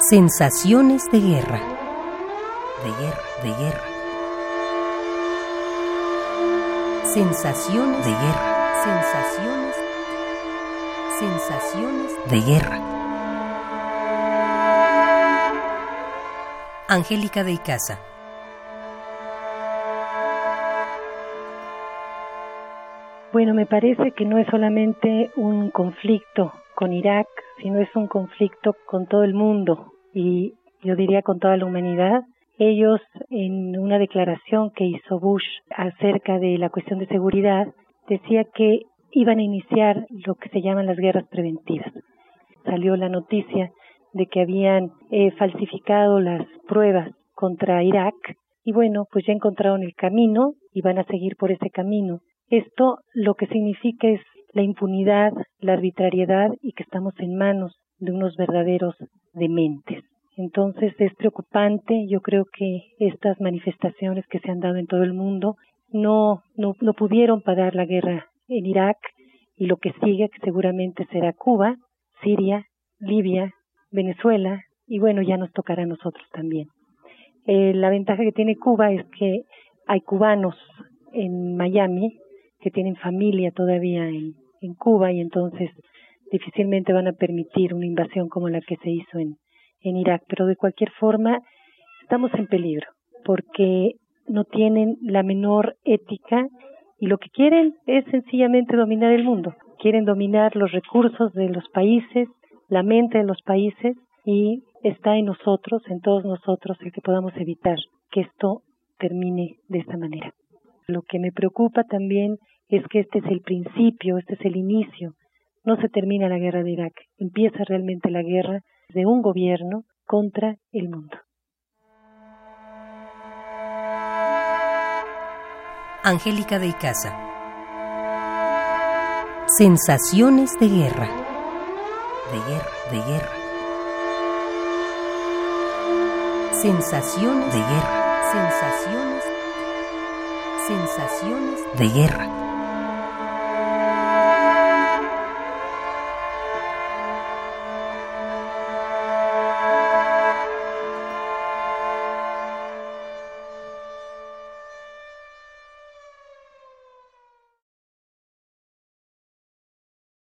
Sensaciones de guerra. De guerra, de guerra. Sensaciones de guerra. Sensaciones. Sensaciones de guerra. Angélica de Icaza. Bueno, me parece que no es solamente un conflicto con Irak, sino es un conflicto con todo el mundo y yo diría con toda la humanidad. Ellos, en una declaración que hizo Bush acerca de la cuestión de seguridad, decía que iban a iniciar lo que se llaman las guerras preventivas. Salió la noticia de que habían eh, falsificado las pruebas contra Irak y bueno, pues ya encontraron el camino y van a seguir por ese camino. Esto lo que significa es la impunidad, la arbitrariedad y que estamos en manos de unos verdaderos dementes. Entonces es preocupante, yo creo que estas manifestaciones que se han dado en todo el mundo no, no, no pudieron parar la guerra en Irak y lo que sigue que seguramente será Cuba, Siria, Libia, Venezuela y bueno, ya nos tocará a nosotros también. Eh, la ventaja que tiene Cuba es que hay cubanos en Miami que tienen familia todavía en, en Cuba y entonces difícilmente van a permitir una invasión como la que se hizo en, en Irak. Pero de cualquier forma, estamos en peligro porque no tienen la menor ética y lo que quieren es sencillamente dominar el mundo. Quieren dominar los recursos de los países, la mente de los países y está en nosotros, en todos nosotros, el que podamos evitar que esto termine de esta manera. Lo que me preocupa también es que este es el principio, este es el inicio. No se termina la guerra de Irak, empieza realmente la guerra de un gobierno contra el mundo. Angélica de Icaza. Sensaciones de guerra. De guerra, de guerra. Sensaciones de guerra. Sensaciones. Sensaciones de guerra.